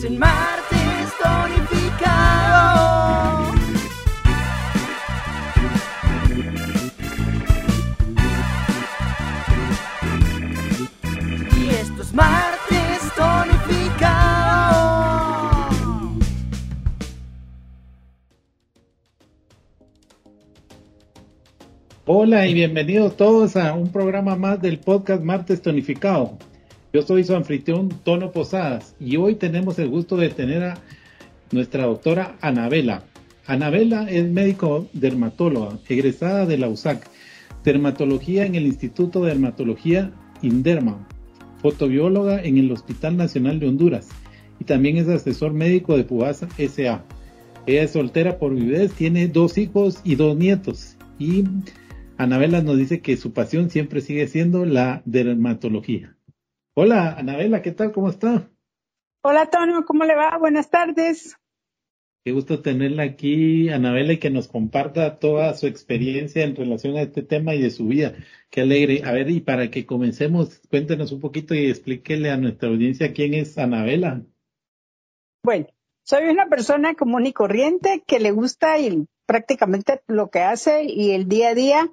Estás en martes tonificado. Y esto es martes tonificado. Hola y bienvenidos todos a un programa más del podcast Martes Tonificado. Yo soy su anfitrión Tono Posadas y hoy tenemos el gusto de tener a nuestra doctora Anabela. Anabela es médico dermatóloga, egresada de la USAC, dermatología en el Instituto de Dermatología Inderma, fotobióloga en el Hospital Nacional de Honduras y también es asesor médico de Pubasa SA. Ella es soltera por viudez, tiene dos hijos y dos nietos y Anabela nos dice que su pasión siempre sigue siendo la dermatología. Hola, Anabela, ¿qué tal? ¿Cómo está? Hola, Antonio, ¿cómo le va? Buenas tardes. Qué gusto tenerla aquí, Anabela, y que nos comparta toda su experiencia en relación a este tema y de su vida. Qué alegre. A ver, y para que comencemos, cuéntenos un poquito y explíquele a nuestra audiencia quién es Anabela. Bueno, soy una persona común y corriente que le gusta y prácticamente lo que hace y el día a día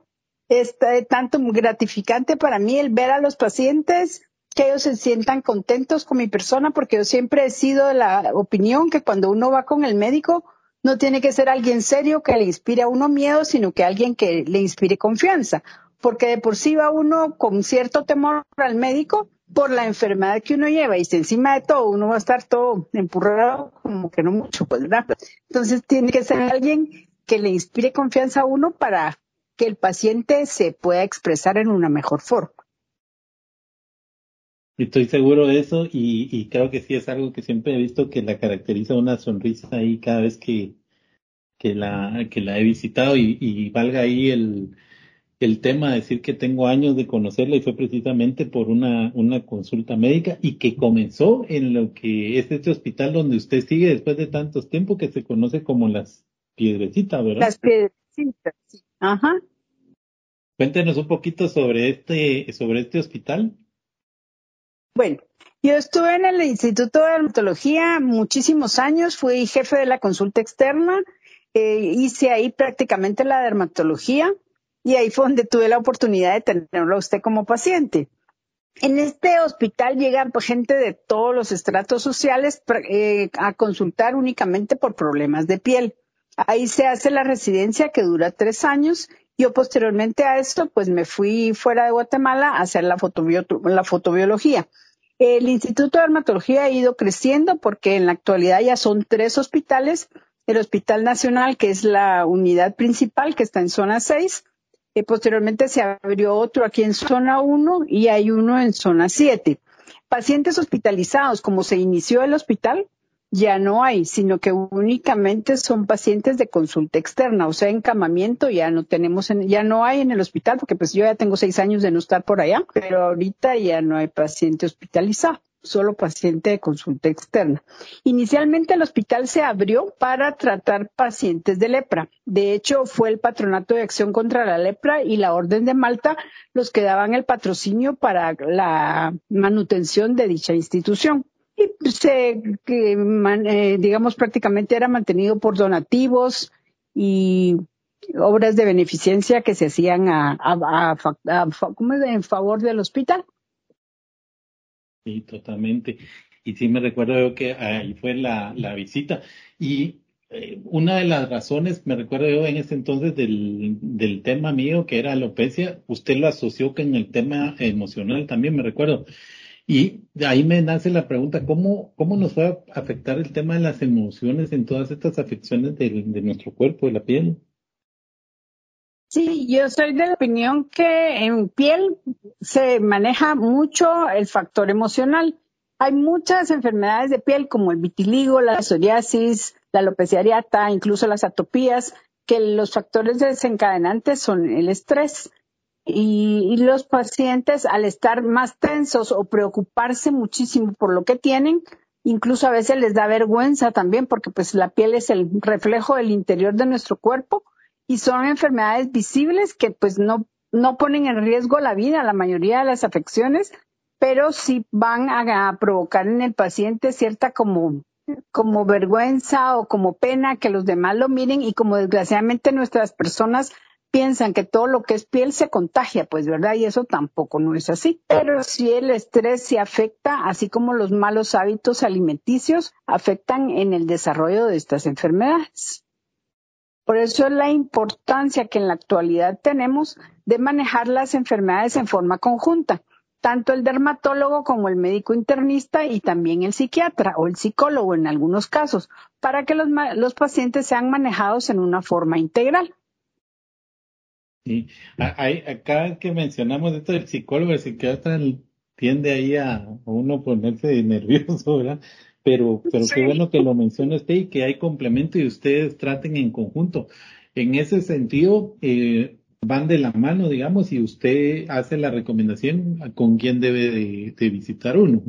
es eh, tanto gratificante para mí el ver a los pacientes que ellos se sientan contentos con mi persona, porque yo siempre he sido de la opinión que cuando uno va con el médico, no tiene que ser alguien serio que le inspire a uno miedo, sino que alguien que le inspire confianza, porque de por sí va uno con cierto temor al médico por la enfermedad que uno lleva y si encima de todo uno va a estar todo empurrado como que no mucho, pues, ¿verdad? Entonces tiene que ser alguien que le inspire confianza a uno para que el paciente se pueda expresar en una mejor forma. Estoy seguro de eso y, y, creo que sí es algo que siempre he visto que la caracteriza una sonrisa ahí cada vez que, que, la, que la he visitado y, y valga ahí el, el tema de decir que tengo años de conocerla y fue precisamente por una, una consulta médica y que comenzó en lo que es este hospital donde usted sigue después de tantos tiempos que se conoce como las piedrecitas, ¿verdad? Las piedrecitas, sí. Ajá. Cuéntenos un poquito sobre este, sobre este hospital. Bueno, yo estuve en el Instituto de Dermatología muchísimos años, fui jefe de la consulta externa, eh, hice ahí prácticamente la dermatología y ahí fue donde tuve la oportunidad de tenerlo a usted como paciente. En este hospital llegan pues, gente de todos los estratos sociales eh, a consultar únicamente por problemas de piel. Ahí se hace la residencia que dura tres años. Yo posteriormente a esto, pues me fui fuera de Guatemala a hacer la fotobiología. El Instituto de Dermatología ha ido creciendo porque en la actualidad ya son tres hospitales. El Hospital Nacional, que es la unidad principal, que está en zona 6. Y posteriormente se abrió otro aquí en zona 1 y hay uno en zona 7. Pacientes hospitalizados, como se inició el hospital, ya no hay, sino que únicamente son pacientes de consulta externa, o sea, encamamiento ya no tenemos, en, ya no hay en el hospital, porque pues yo ya tengo seis años de no estar por allá, pero ahorita ya no hay paciente hospitalizado solo paciente de consulta externa. Inicialmente el hospital se abrió para tratar pacientes de lepra. De hecho, fue el Patronato de Acción contra la Lepra y la Orden de Malta los que daban el patrocinio para la manutención de dicha institución y se, que, eh, digamos, prácticamente era mantenido por donativos y obras de beneficencia que se hacían a, a, a, ¿cómo es? en favor del hospital. Sí, totalmente. Y sí me recuerdo que ahí fue la, la visita. Y eh, una de las razones, me recuerdo yo en ese entonces del, del tema mío, que era alopecia, usted lo asoció con el tema emocional también, me recuerdo. Y ahí me nace la pregunta, ¿cómo, ¿cómo nos va a afectar el tema de las emociones en todas estas afecciones de, de nuestro cuerpo, de la piel? Sí, yo soy de la opinión que en piel se maneja mucho el factor emocional. Hay muchas enfermedades de piel como el vitiligo, la psoriasis, la alopecia areata, incluso las atopías, que los factores desencadenantes son el estrés. Y, los pacientes al estar más tensos o preocuparse muchísimo por lo que tienen, incluso a veces les da vergüenza también porque pues la piel es el reflejo del interior de nuestro cuerpo y son enfermedades visibles que pues no, no ponen en riesgo la vida, la mayoría de las afecciones, pero sí van a, a provocar en el paciente cierta como como vergüenza o como pena que los demás lo miren y como desgraciadamente nuestras personas piensan que todo lo que es piel se contagia, pues, ¿verdad? Y eso tampoco no es así. Pero sí el estrés se afecta, así como los malos hábitos alimenticios afectan en el desarrollo de estas enfermedades. Por eso es la importancia que en la actualidad tenemos de manejar las enfermedades en forma conjunta, tanto el dermatólogo como el médico internista y también el psiquiatra o el psicólogo en algunos casos, para que los, los pacientes sean manejados en una forma integral. Sí, hay, acá que mencionamos esto del psicólogo, el psiquiatra tiende ahí a uno ponerse nervioso, ¿verdad? Pero, pero qué bueno que lo menciona usted y que hay complemento y ustedes traten en conjunto. En ese sentido, eh, van de la mano, digamos, y usted hace la recomendación a con quién debe de visitar uno.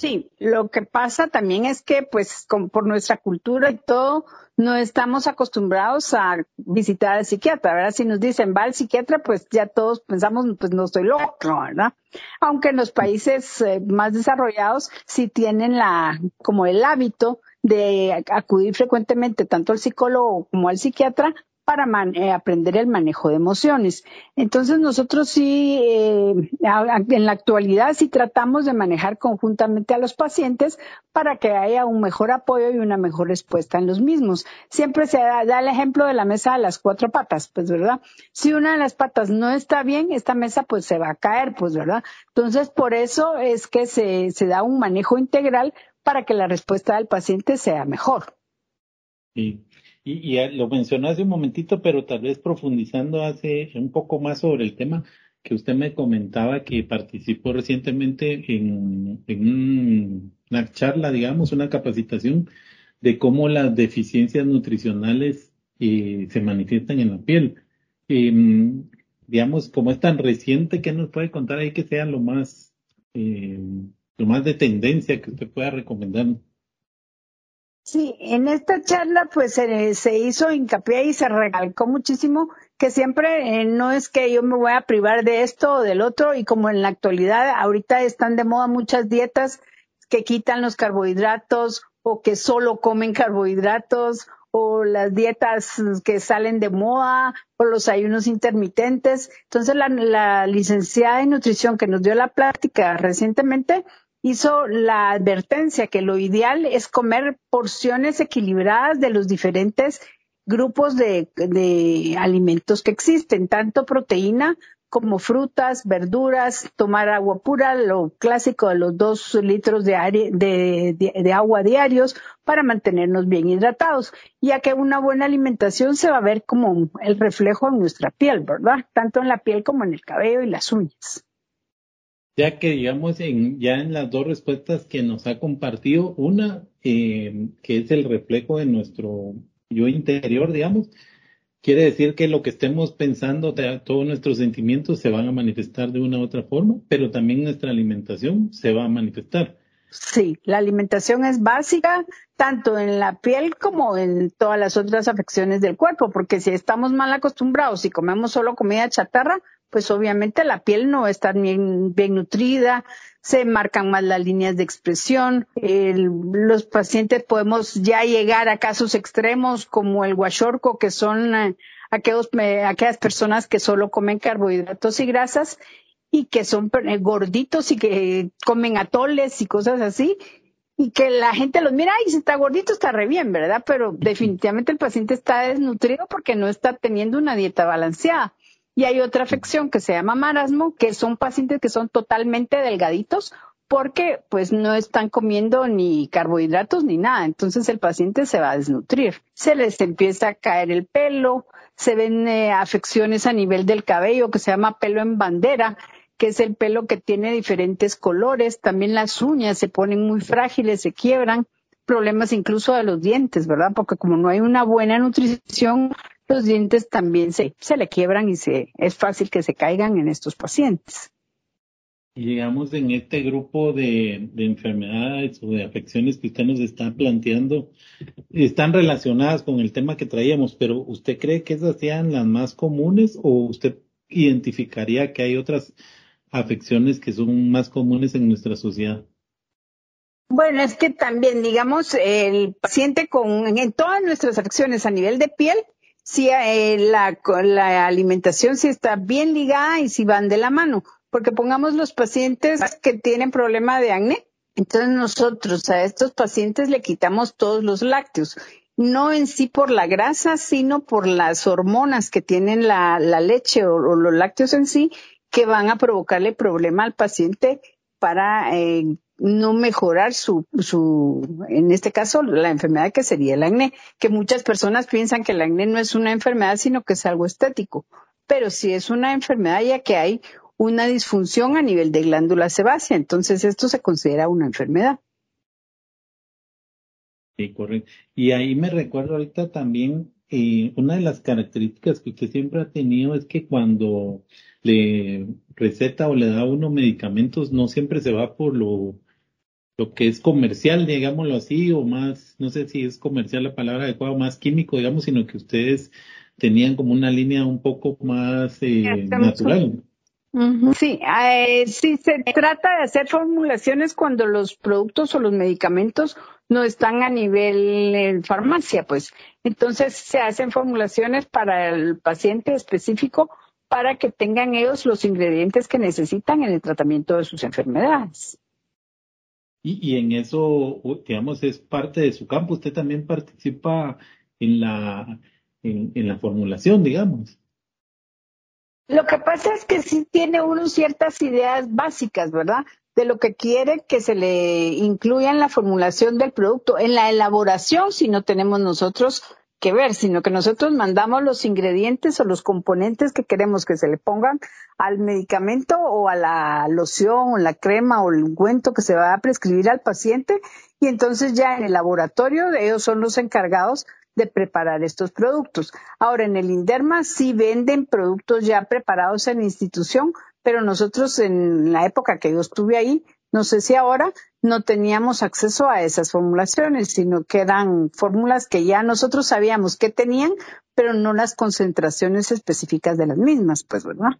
Sí, lo que pasa también es que, pues, por nuestra cultura y todo, no estamos acostumbrados a visitar al psiquiatra, ¿verdad? Si nos dicen va al psiquiatra, pues ya todos pensamos, pues no estoy loco, ¿verdad? Aunque en los países eh, más desarrollados sí tienen la, como el hábito de acudir frecuentemente tanto al psicólogo como al psiquiatra para eh, aprender el manejo de emociones. Entonces nosotros sí, eh, en la actualidad sí tratamos de manejar conjuntamente a los pacientes para que haya un mejor apoyo y una mejor respuesta en los mismos. Siempre se da, el ejemplo de la mesa de las cuatro patas, pues, ¿verdad? Si una de las patas no está bien, esta mesa pues se va a caer, pues, ¿verdad? Entonces, por eso es que se, se da un manejo integral para que la respuesta del paciente sea mejor. Sí. Y, lo mencionó hace un momentito, pero tal vez profundizando hace un poco más sobre el tema que usted me comentaba que participó recientemente en, una charla, digamos, una capacitación de cómo las deficiencias nutricionales eh, se manifiestan en la piel. Em, digamos, como es tan reciente, ¿qué nos puede contar ahí que sea lo más, eh, lo más de tendencia que usted pueda recomendar? Sí, en esta charla pues se, hizo hincapié y se recalcó muchísimo que siempre eh, no es que yo me voy a privar de esto o del otro y como en la actualidad ahorita están de moda muchas dietas que quitan los carbohidratos o que solo comen carbohidratos o las dietas que salen de moda o los ayunos intermitentes. Entonces la, la licenciada en nutrición que nos dio la plática recientemente hizo la advertencia que lo ideal es comer porciones equilibradas de los diferentes grupos de, alimentos que existen, tanto proteína como frutas, verduras, tomar agua pura, lo clásico de los dos litros de, de, agua diarios para mantenernos bien hidratados, ya que una buena alimentación se va a ver como el reflejo en nuestra piel, ¿verdad? Tanto en la piel como en el cabello y las uñas ya que digamos en, ya en las dos respuestas que nos ha compartido, una eh, que es el reflejo de nuestro yo interior, digamos, quiere decir que lo que estemos pensando, todos nuestros sentimientos se van a manifestar de una u otra forma, pero también nuestra alimentación se va a manifestar. Sí, la alimentación es básica tanto en la piel como en todas las otras afecciones del cuerpo, porque si estamos mal acostumbrados y comemos solo comida chatarra, pues obviamente la piel no está bien, bien nutrida, se marcan más las líneas de expresión, los pacientes podemos ya llegar a casos extremos como el guachorco, que son eh, aquellos, aquellas personas que solo comen carbohidratos y grasas y que son eh, gorditos y que comen atoles y cosas así, y que la gente los mira, y si está gordito está re bien, ¿verdad? Pero definitivamente el paciente está desnutrido porque no está teniendo una dieta balanceada. Y hay otra afección que se llama marasmo, que son pacientes que son totalmente delgaditos porque pues no están comiendo ni carbohidratos ni nada. Entonces el paciente se va a desnutrir. Se les empieza a caer el pelo, se ven eh, afecciones a nivel del cabello que se llama pelo en bandera, que es el pelo que tiene diferentes colores. También las uñas se ponen muy frágiles, se quiebran problemas incluso de los dientes, ¿verdad? Porque como no hay una buena nutrición, los dientes también se, se le quiebran y se, es fácil que se caigan en estos pacientes. Y digamos, en este grupo de, enfermedades o de afecciones que usted nos está planteando, están relacionadas con el tema que traíamos, pero ¿usted cree que esas sean las más comunes o usted identificaría que hay otras afecciones que son más comunes en nuestra sociedad? Bueno, es que también, digamos, el paciente con en todas nuestras acciones a nivel de piel, si eh, la, la alimentación sí está bien ligada y si van de la mano, porque pongamos los pacientes que tienen problema de acné, entonces nosotros a estos pacientes le quitamos todos los lácteos, no en sí por la grasa, sino por las hormonas que tienen la, la leche o, o, los lácteos en sí, que van a provocarle problema al paciente para eh, no mejorar su, su, en este caso, la enfermedad que sería el acné, que muchas personas piensan que el acné no es una enfermedad, sino que es algo estético, pero sí es una enfermedad ya que hay una disfunción a nivel de glándula sebácea, entonces esto se considera una enfermedad. Sí, correcto. Y ahí me recuerdo ahorita también, eh, una de las características que usted siempre ha tenido es que cuando le receta o le da uno medicamentos, no siempre se va por lo, lo que es comercial, digámoslo así, o más, no sé si es comercial la palabra adecuada, más químico, digamos, sino que ustedes tenían como una línea un poco más eh, natural. Sí, eh, sí, se trata de hacer formulaciones cuando los productos o los medicamentos no están a nivel en farmacia, pues. Entonces se hacen formulaciones para el paciente específico para que tengan ellos los ingredientes que necesitan en el tratamiento de sus enfermedades. Y, y en eso, digamos, es parte de su campo. Usted también participa en la, en, en la formulación, digamos. Lo que pasa es que sí tiene uno ciertas ideas básicas, ¿verdad? De lo que quiere que se le incluya en la formulación del producto. En la elaboración, si no tenemos nosotros que ver, sino que nosotros mandamos los ingredientes o los componentes que queremos que se le pongan al medicamento o a la loción o la crema o el ungüento que se va a prescribir al paciente y entonces ya en el laboratorio ellos son los encargados de preparar estos productos. Ahora en el Inderma sí venden productos ya preparados en institución, pero nosotros en la época que yo estuve ahí no sé si ahora no teníamos acceso a esas formulaciones, sino que eran fórmulas que ya nosotros sabíamos que tenían, pero no las concentraciones específicas de las mismas, pues, ¿verdad?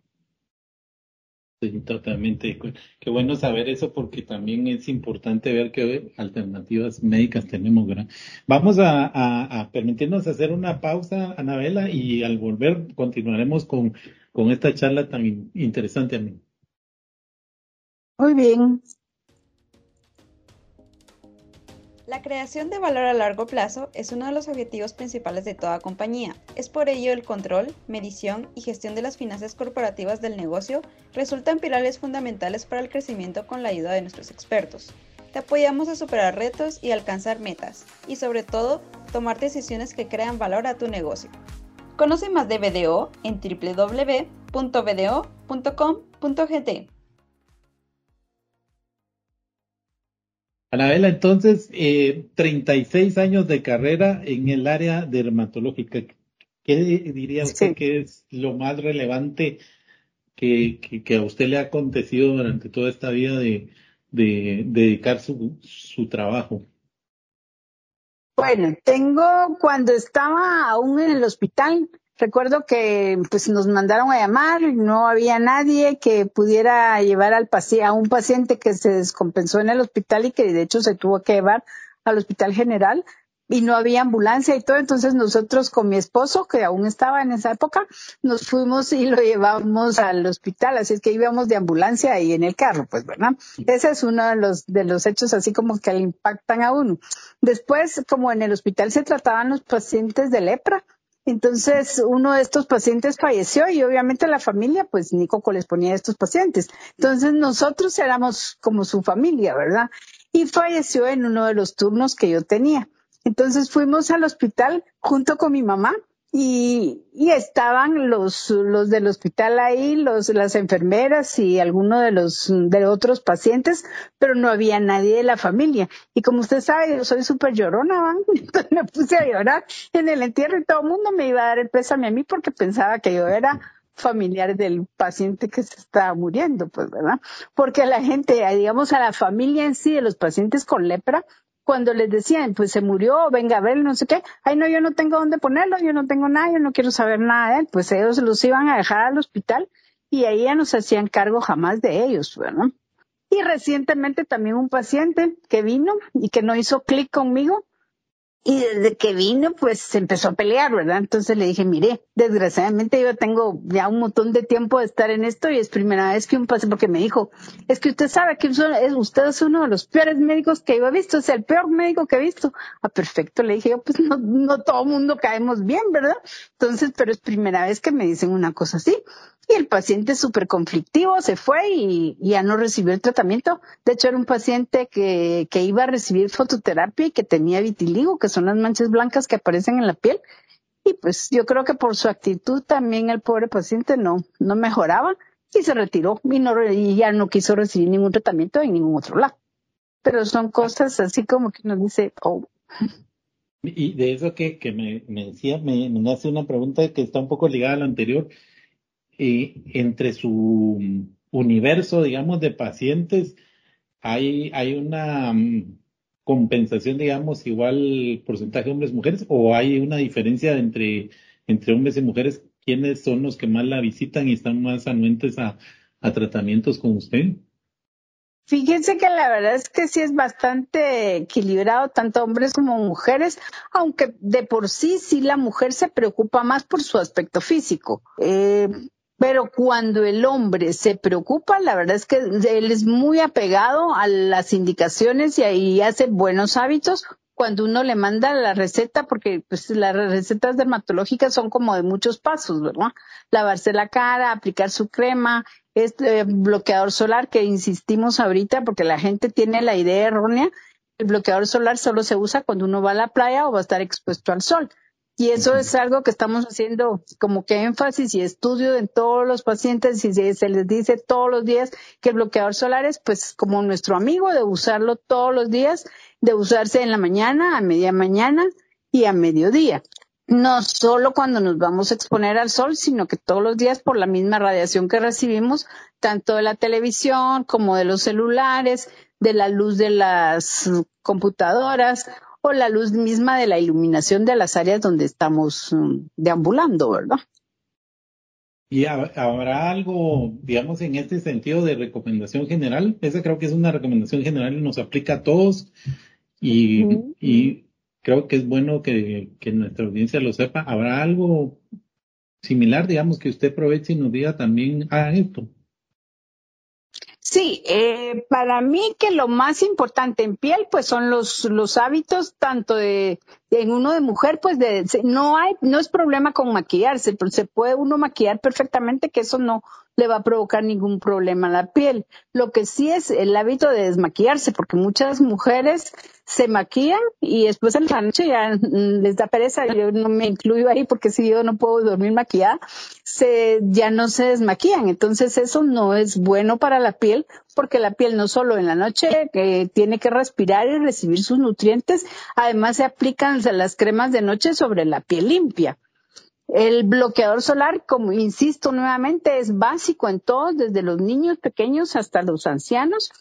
Sí, totalmente. Qué bueno saber eso porque también es importante ver qué alternativas médicas tenemos. ¿verdad? Vamos a, a, a, permitirnos hacer una pausa, Anabela, y al volver continuaremos con, con esta charla tan interesante a mí. Muy bien. La creación de valor a largo plazo es uno de los objetivos principales de toda compañía. Es por ello el control, medición y gestión de las finanzas corporativas del negocio resultan pilares fundamentales para el crecimiento con la ayuda de nuestros expertos. Te apoyamos a superar retos y alcanzar metas, y sobre todo, tomar decisiones que crean valor a tu negocio. Conoce más de BDO en www.bdo.com.gt. Anabela, entonces, eh, 36 años de carrera en el área dermatológica. ¿Qué diría usted sí. que es lo más relevante que, que, que, a usted le ha acontecido durante toda esta vida de, de, de dedicar su, su trabajo? Bueno, tengo cuando estaba aún en el hospital, Recuerdo que pues nos mandaron a llamar no había nadie que pudiera llevar al paciente, a un paciente que se descompensó en el hospital y que de hecho se tuvo que llevar al hospital general y no había ambulancia y todo. Entonces nosotros con mi esposo, que aún estaba en esa época, nos fuimos y lo llevamos al hospital. Así es que íbamos de ambulancia y en el carro, pues, ¿verdad? Ese es uno de los, de los hechos así como que le impactan a uno. Después, como en el hospital se trataban los pacientes de lepra, entonces, uno de estos pacientes falleció y obviamente la familia, pues ni coco les ponía a estos pacientes. Entonces, nosotros éramos como su familia, ¿verdad? Y falleció en uno de los turnos que yo tenía. Entonces fuimos al hospital junto con mi mamá y, y estaban los, los del hospital ahí, los, las enfermeras y algunos de los de otros pacientes, pero no había nadie de la familia. Y como usted sabe, yo soy súper llorona, ¿van? entonces me puse a llorar en el entierro y todo el mundo me iba a dar el pésame a mí porque pensaba que yo era familiar del paciente que se estaba muriendo, pues, ¿verdad? Porque la gente, digamos, a la familia en sí de los pacientes con lepra, cuando les decían, pues se murió, venga a ver, no sé qué, ay no, yo no tengo dónde ponerlo, yo no tengo nada, yo no quiero saber nada de él, pues ellos los iban a dejar al hospital y ahí ya no se hacían cargo jamás de ellos, ¿verdad? Y recientemente también un paciente que vino y que no hizo clic conmigo y desde que vino, pues se empezó a pelear, ¿verdad? Entonces le dije, mire, desgraciadamente yo tengo ya un montón de tiempo de estar en esto y es primera vez que un paciente, porque me dijo, es que usted sabe que usted es uno de los peores médicos que yo he visto, es el peor médico que he visto. Ah, perfecto, le dije yo, pues no, no todo mundo caemos bien, ¿verdad? Entonces, pero es primera vez que me dicen una cosa así. Y el paciente súper conflictivo se fue y, ya no recibió el tratamiento. De hecho, era un paciente que, que iba a recibir fototerapia y que tenía vitiligo, que son las manchas blancas que aparecen en la piel. Y pues yo creo que por su actitud también el pobre paciente no, no mejoraba y se retiró y, no, y ya no quiso recibir ningún tratamiento en ningún otro lado. Pero son cosas así como que nos dice, oh. Y de eso que, que me, me decía, me, me hace una pregunta que está un poco ligada a la anterior entre su universo, digamos, de pacientes, hay, hay una mm, compensación, digamos, igual porcentaje de hombres y mujeres, o hay una diferencia entre, entre hombres y mujeres, quiénes son los que más la visitan y están más anuentes a, a tratamientos con usted? Fíjense que la verdad es que sí es bastante equilibrado, tanto hombres como mujeres, aunque de por sí sí la mujer se preocupa más por su aspecto físico. Eh, pero cuando el hombre se preocupa, la verdad es que él es muy apegado a las indicaciones y ahí hace buenos hábitos cuando uno le manda la receta, porque pues las recetas dermatológicas son como de muchos pasos, ¿verdad? Lavarse la cara, aplicar su crema, este bloqueador solar que insistimos ahorita porque la gente tiene la idea errónea, el bloqueador solar solo se usa cuando uno va a la playa o va a estar expuesto al sol. Y eso es algo que estamos haciendo como que énfasis y estudio en todos los pacientes y se, les dice todos los días que el bloqueador solar es pues como nuestro amigo de usarlo todos los días, de usarse en la mañana, a media mañana y a mediodía. No solo cuando nos vamos a exponer al sol, sino que todos los días por la misma radiación que recibimos, tanto de la televisión como de los celulares, de la luz de las computadoras o la luz misma de la iluminación de las áreas donde estamos um, deambulando, ¿verdad? ¿Y habrá algo, digamos, en este sentido de recomendación general? Esa creo que es una recomendación general y nos aplica a todos y, y creo que es bueno que, que, nuestra audiencia lo sepa. ¿Habrá algo similar, digamos, que usted aproveche y nos diga también, hagan esto? Sí, eh, para mí que lo más importante en piel, pues son los, los hábitos, tanto de, en uno de mujer, pues de, no hay, no es problema con maquillarse, pero se puede uno maquillar perfectamente, que eso no le va a provocar ningún problema a la piel. Lo que sí es el hábito de desmaquillarse, porque muchas mujeres se maquillan y después en la noche ya les da pereza, yo no me incluyo ahí porque si yo no puedo dormir maquillada, se, ya no se desmaquillan. Entonces eso no es bueno para la piel porque la piel no solo en la noche que tiene que respirar y recibir sus nutrientes, además se aplican las cremas de noche sobre la piel limpia. El bloqueador solar, como insisto nuevamente, es básico en todos, desde los niños pequeños hasta los ancianos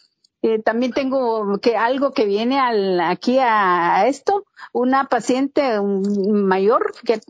eh, también tengo que algo que viene aquí a, esto, una paciente mayor que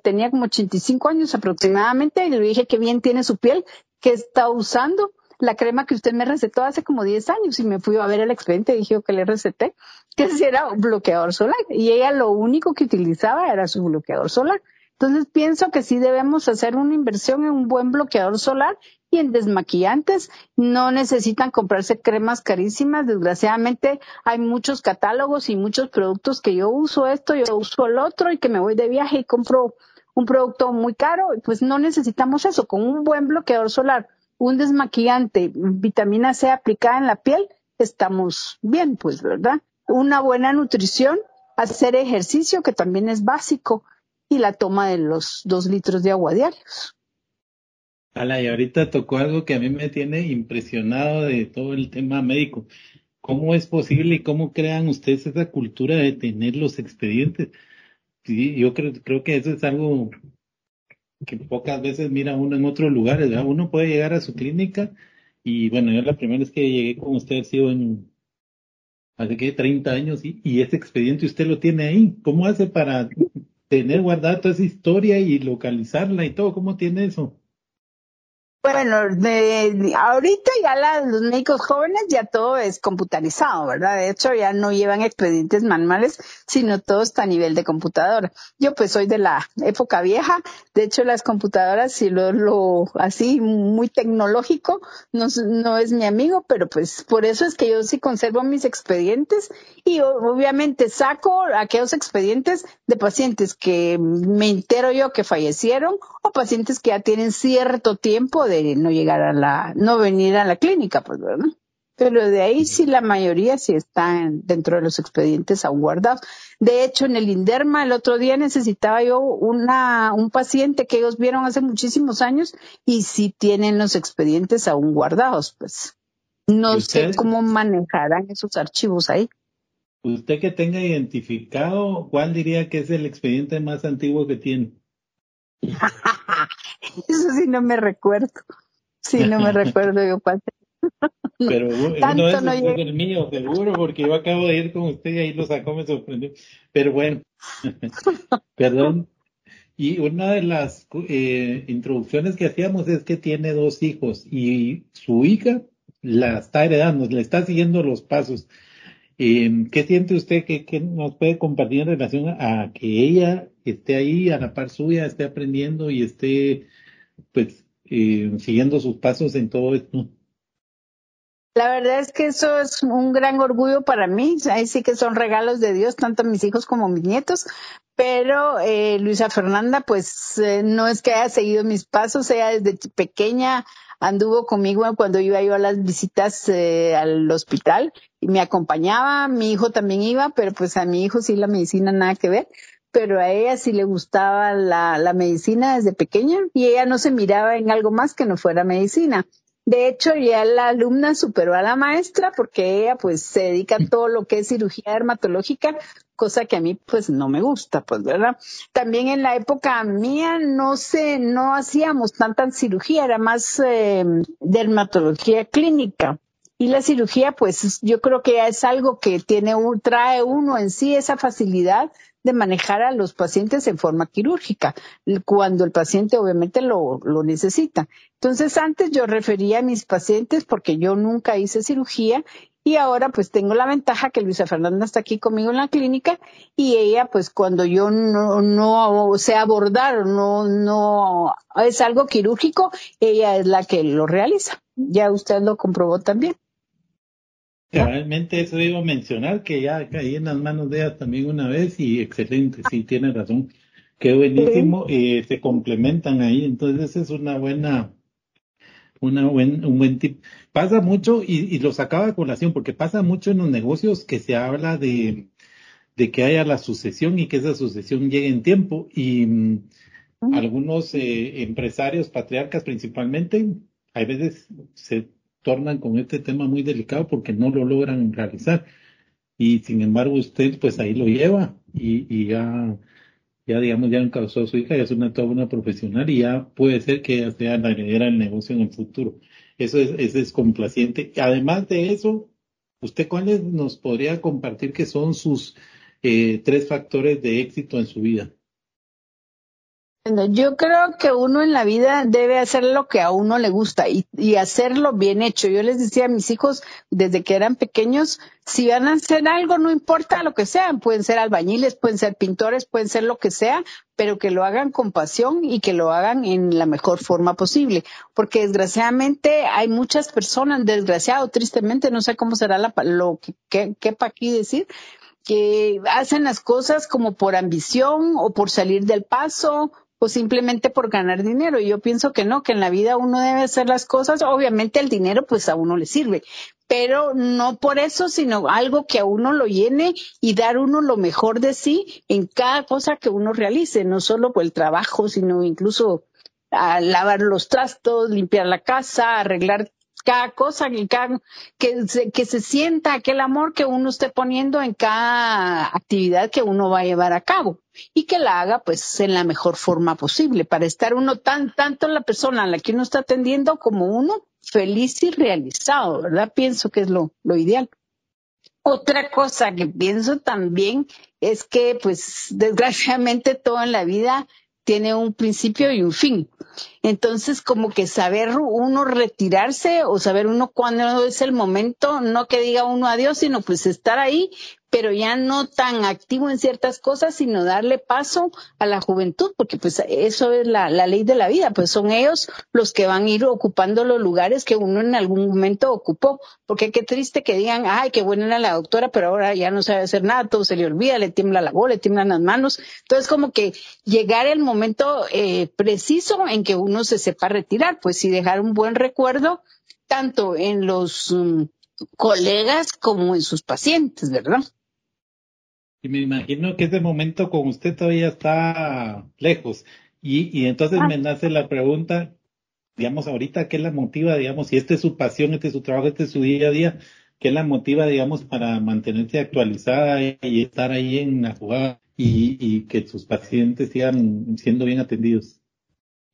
tenía como 85 años aproximadamente y le dije que bien tiene su piel, que está usando la crema que usted me recetó hace como 10 años y me fui a ver el expediente y dije que le receté, que era un bloqueador solar y ella lo único que utilizaba era su bloqueador solar. Entonces pienso que sí debemos hacer una inversión en un buen bloqueador solar y en desmaquillantes. No necesitan comprarse cremas carísimas. Desgraciadamente hay muchos catálogos y muchos productos que yo uso esto, yo uso el otro y que me voy de viaje y compro un producto muy caro. Pues no necesitamos eso. Con un buen bloqueador solar, un desmaquillante, vitamina C aplicada en la piel, estamos bien, pues, ¿verdad? Una buena nutrición, hacer ejercicio, que también es básico y la toma de los dos litros de agua diarios. Ala, y ahorita tocó algo que a mí me tiene impresionado de todo el tema médico. ¿Cómo es posible y cómo crean ustedes esa cultura de tener los expedientes? Sí, yo creo, creo que eso es algo que pocas veces mira uno en otros lugares. Uno puede llegar a su clínica y bueno, yo la primera vez que llegué con usted ha sido en hace que 30 años y, y ese expediente usted lo tiene ahí. ¿Cómo hace para tener guardada toda esa historia y localizarla y todo. ¿Cómo tiene eso? Bueno, de, ahorita ya los médicos jóvenes ya todo es computarizado, ¿verdad? De hecho ya no llevan expedientes manuales, sino todo está a nivel de computadora. Yo pues soy de la época vieja, de hecho las computadoras, si lo, lo así muy tecnológico, no, no es mi amigo, pero pues por eso es que yo sí conservo mis expedientes y obviamente saco aquellos expedientes de pacientes que me entero yo que fallecieron o pacientes que ya tienen cierto tiempo de no llegar a la, no venir a la clínica, pues, ¿verdad? Pero de ahí sí la mayoría sí están dentro de los expedientes aún guardados. De hecho, en el Inderma el otro día necesitaba yo una, un paciente que ellos vieron hace muchísimos años y sí tienen los expedientes aún guardados, pues. No sé cómo manejarán esos archivos ahí. Usted que tenga identificado, ¿cuál diría que es el expediente más antiguo que tiene? Eso sí no me recuerdo. Sí, no me recuerdo yo cuál. Pero no es, el mío, seguro, porque yo acabo de ir con usted y ahí lo sacó, me sorprendió. Pero bueno, perdón. Y una de las eh, introducciones que hacíamos es que tiene dos hijos y su hija la está heredando, le está siguiendo los pasos. Eh, ¿Qué siente usted que, nos puede compartir en relación a que ella esté ahí a la par suya, esté aprendiendo y esté pues eh, siguiendo sus pasos en todo esto? La verdad es que eso es un gran orgullo para mí. Ahí sí que son regalos de Dios, tanto mis hijos como mis nietos. Pero eh, Luisa Fernanda, pues eh, no es que haya seguido mis pasos. Ella desde pequeña anduvo conmigo cuando iba yo a las visitas eh, al hospital me acompañaba. Mi hijo también iba, pero pues a mi hijo sí la medicina nada que ver pero a ella sí le gustaba la, la medicina desde pequeña y ella no se miraba en algo más que no fuera medicina. De hecho, ya la alumna superó a la maestra porque ella pues se dedica a todo lo que es cirugía dermatológica, cosa que a mí pues no me gusta, pues, ¿verdad? También en la época mía no sé, no hacíamos tanta cirugía, era más eh, dermatología clínica. Y la cirugía, pues yo creo que es algo que tiene, trae uno en sí esa facilidad de manejar a los pacientes en forma quirúrgica, cuando el paciente obviamente lo, lo necesita. Entonces, antes yo refería a mis pacientes porque yo nunca hice cirugía y ahora pues tengo la ventaja que Luisa Fernanda está aquí conmigo en la clínica y ella pues cuando yo no, no sé abordar, no, no es algo quirúrgico, ella es la que lo realiza. Ya usted lo comprobó también. Realmente eso iba a mencionar, que ya caí en las manos de ella también una vez y excelente, sí, tiene razón. Qué buenísimo, eh, se complementan ahí, entonces es una buena, una buen, un buen tip. Pasa mucho, y, y lo sacaba de colación, porque pasa mucho en los negocios que se habla de, de que haya la sucesión y que esa sucesión llegue en tiempo. Y mm, algunos eh, empresarios, patriarcas principalmente, hay veces se tornan con este tema muy delicado porque no lo logran realizar. Y sin embargo usted pues ahí lo lleva y, ya, ya digamos, ya encausó a su hija, ya es una toda una profesional y ya puede ser que ella sea la heredera del negocio en el futuro. Eso es, eso es complaciente. Además de eso, ¿usted cuáles nos podría compartir que son sus eh, tres factores de éxito en su vida? Yo creo que uno en la vida debe hacer lo que a uno le gusta y, hacerlo bien hecho. Yo les decía a mis hijos desde que eran pequeños, si van a hacer algo, no importa lo que sean, pueden ser albañiles, pueden ser pintores, pueden ser lo que sea, pero que lo hagan con pasión y que lo hagan en la mejor forma posible. Porque desgraciadamente hay muchas personas, desgraciado, tristemente, no sé cómo será la, lo que, que, para aquí decir, que hacen las cosas como por ambición o por salir del paso o simplemente por ganar dinero. Y yo pienso que no, que en la vida uno debe hacer las cosas. Obviamente el dinero pues a uno le sirve, pero no por eso, sino algo que a uno lo llene y dar uno lo mejor de sí en cada cosa que uno realice, no solo por el trabajo, sino incluso a lavar los trastos, limpiar la casa, arreglar cada cosa, que, se, que se sienta aquel amor que uno esté poniendo en cada actividad que uno va a llevar a cabo y que la haga pues en la mejor forma posible para estar uno tan tanto la persona a la que uno está atendiendo como uno feliz y realizado, ¿verdad? Pienso que es lo, lo ideal. Otra cosa que pienso también es que pues desgraciadamente todo en la vida tiene un principio y un fin. Entonces, como que saber uno retirarse o saber uno cuándo es el momento, no que diga uno adiós, sino pues estar ahí pero ya no tan activo en ciertas cosas, sino darle paso a la juventud, porque pues eso es la, ley de la vida, pues son ellos los que van a ir ocupando los lugares que uno en algún momento ocupó, porque qué triste que digan, ay, qué buena era la doctora, pero ahora ya no sabe hacer nada, todo se le olvida, le tiembla la voz, le tiemblan las manos, entonces como que llegar el momento eh, preciso en que uno se sepa retirar, pues y dejar un buen recuerdo tanto en los mm, colegas como en sus pacientes, ¿verdad? Y me imagino que ese momento con usted todavía está lejos. Y, y entonces ah. me nace la pregunta, digamos, ahorita, ¿qué la motiva, digamos, si esta es su pasión, este es su trabajo, este es su día a día, qué la motiva, digamos, para mantenerse actualizada y estar ahí en la jugada y, y que sus pacientes sigan siendo bien atendidos?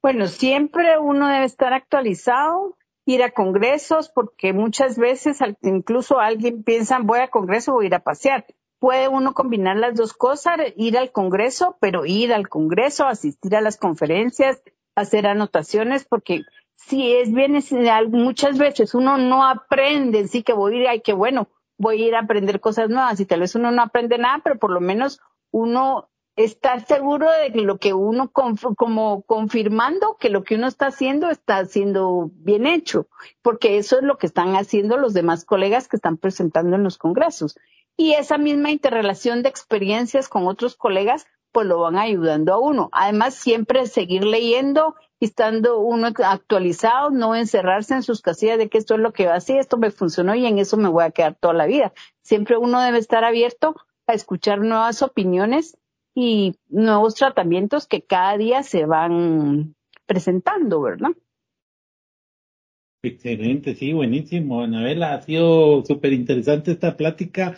Bueno, siempre uno debe estar actualizado, ir a congresos, porque muchas veces incluso alguien piensa, voy a congreso, voy a ir a pasear puede uno combinar las dos cosas, ir al Congreso, pero ir al Congreso, asistir a las conferencias, hacer anotaciones, porque si es bien, muchas veces uno no aprende, sí que voy a ir, ay, que bueno, voy a ir a aprender cosas nuevas y tal vez uno no aprende nada, pero por lo menos uno está seguro de que lo que uno, como confirmando que lo que uno está haciendo está siendo bien hecho, porque eso es lo que están haciendo los demás colegas que están presentando en los congresos y esa misma interrelación de experiencias con otros colegas pues lo van ayudando a uno. Además, siempre seguir leyendo y estando uno actualizado, no encerrarse en sus casillas de que esto es lo que va a hacer, esto me funcionó y en eso me voy a quedar toda la vida. Siempre uno debe estar abierto a escuchar nuevas opiniones y nuevos tratamientos que cada día se van presentando, ¿verdad? Excelente, sí, buenísimo. Anabela, ha sido súper interesante esta plática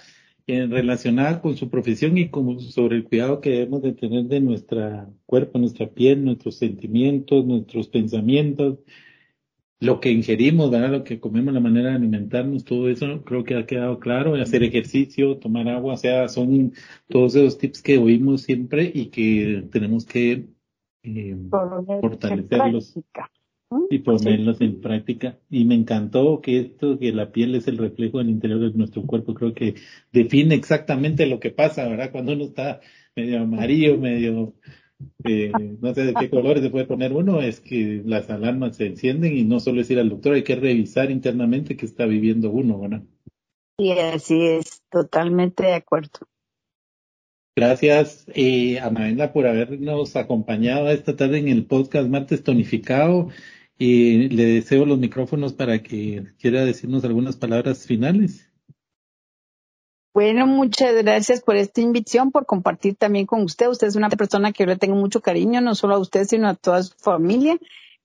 relacionada con su profesión y con, sobre el cuidado que debemos de tener de nuestra cuerpo, nuestra piel, nuestros sentimientos, nuestros pensamientos, lo que ingerimos, ¿verdad? lo que comemos, la manera de alimentarnos, todo eso creo que ha quedado claro, hacer ejercicio, tomar agua, o sea, son todos esos tips que oímos siempre y que tenemos que eh, fortalecerlos y ponerlos en práctica. Y me encantó que esto, que la piel es el reflejo del interior de nuestro cuerpo, creo que define exactamente lo que pasa, ¿verdad? Cuando uno está medio amarillo, medio, eh, no sé de qué colores se puede poner uno, es que las alarmas se encienden y no solo es ir al doctor, hay que revisar internamente qué está viviendo uno, ¿verdad? Y así es, totalmente de acuerdo. Gracias, eh, por habernos acompañado esta tarde en el podcast Martes Tonificado y le deseo los micrófonos para que quiera decirnos algunas palabras finales. Bueno, muchas gracias por esta invitación, por compartir también con usted. Usted es una persona que yo le tengo mucho cariño, no solo a usted, sino a toda su familia,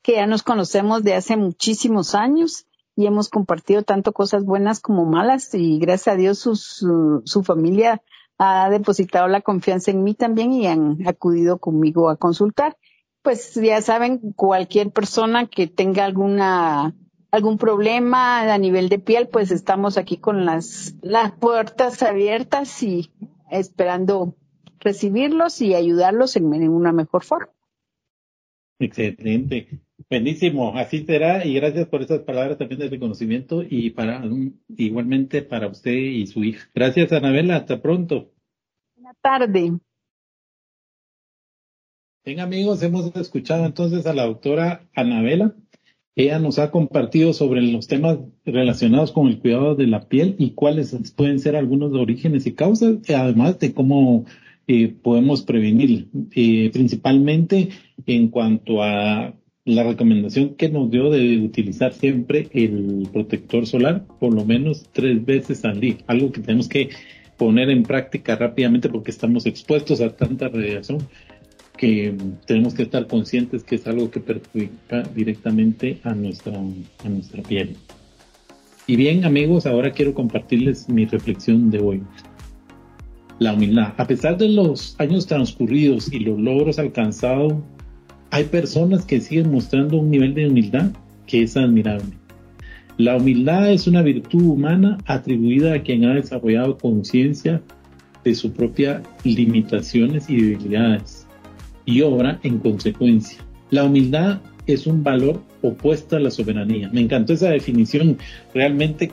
que ya nos conocemos de hace muchísimos años y hemos compartido tanto cosas buenas como malas y gracias a Dios su, su familia ha depositado la confianza en mí también y han acudido conmigo a consultar pues ya saben, cualquier persona que tenga alguna algún problema a nivel de piel, pues estamos aquí con las, las puertas abiertas y esperando recibirlos y ayudarlos en, una mejor forma. Excelente. Buenísimo. Así será. Y gracias por esas palabras también de reconocimiento y para igualmente para usted y su hija. Gracias, Anabela. Hasta pronto. Buenas tarde. Bien amigos, hemos escuchado entonces a la doctora Anabela. Ella nos ha compartido sobre los temas relacionados con el cuidado de la piel y cuáles pueden ser algunos de orígenes y causas, además de cómo eh, podemos prevenir, eh, principalmente en cuanto a la recomendación que nos dio de utilizar siempre el protector solar por lo menos tres veces al día, algo que tenemos que poner en práctica rápidamente porque estamos expuestos a tanta radiación que tenemos que estar conscientes que es algo que perjudica directamente a nuestra, a nuestra piel. Y bien amigos, ahora quiero compartirles mi reflexión de hoy. La humildad. A pesar de los años transcurridos y los logros alcanzados, hay personas que siguen mostrando un nivel de humildad que es admirable. La humildad es una virtud humana atribuida a quien ha desarrollado conciencia de sus propias limitaciones y debilidades y obra en consecuencia. La humildad es un valor opuesto a la soberanía. Me encantó esa definición. Realmente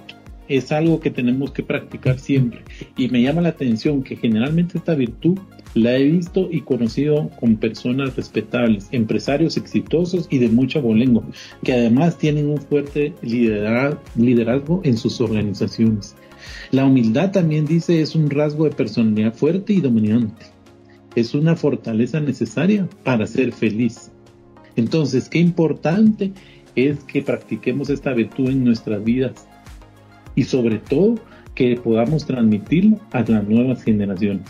es algo que tenemos que practicar siempre. Y me llama la atención que generalmente esta virtud la he visto y conocido con personas respetables, empresarios exitosos y de mucho abolengo, que además tienen un fuerte liderazgo en sus organizaciones. La humildad también dice es un rasgo de personalidad fuerte y dominante. Es una fortaleza necesaria para ser feliz. Entonces, qué importante es que practiquemos esta virtud en nuestras vidas y sobre todo que podamos transmitirlo a las nuevas generaciones.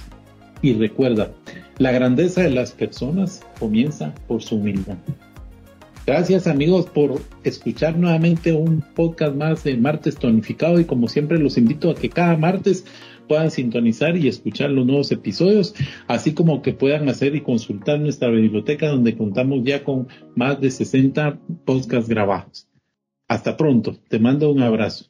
Y recuerda, la grandeza de las personas comienza por su humildad. Gracias amigos por escuchar nuevamente un podcast más de Martes Tonificado y como siempre los invito a que cada martes puedan sintonizar y escuchar los nuevos episodios, así como que puedan hacer y consultar nuestra biblioteca donde contamos ya con más de 60 podcasts grabados. Hasta pronto, te mando un abrazo.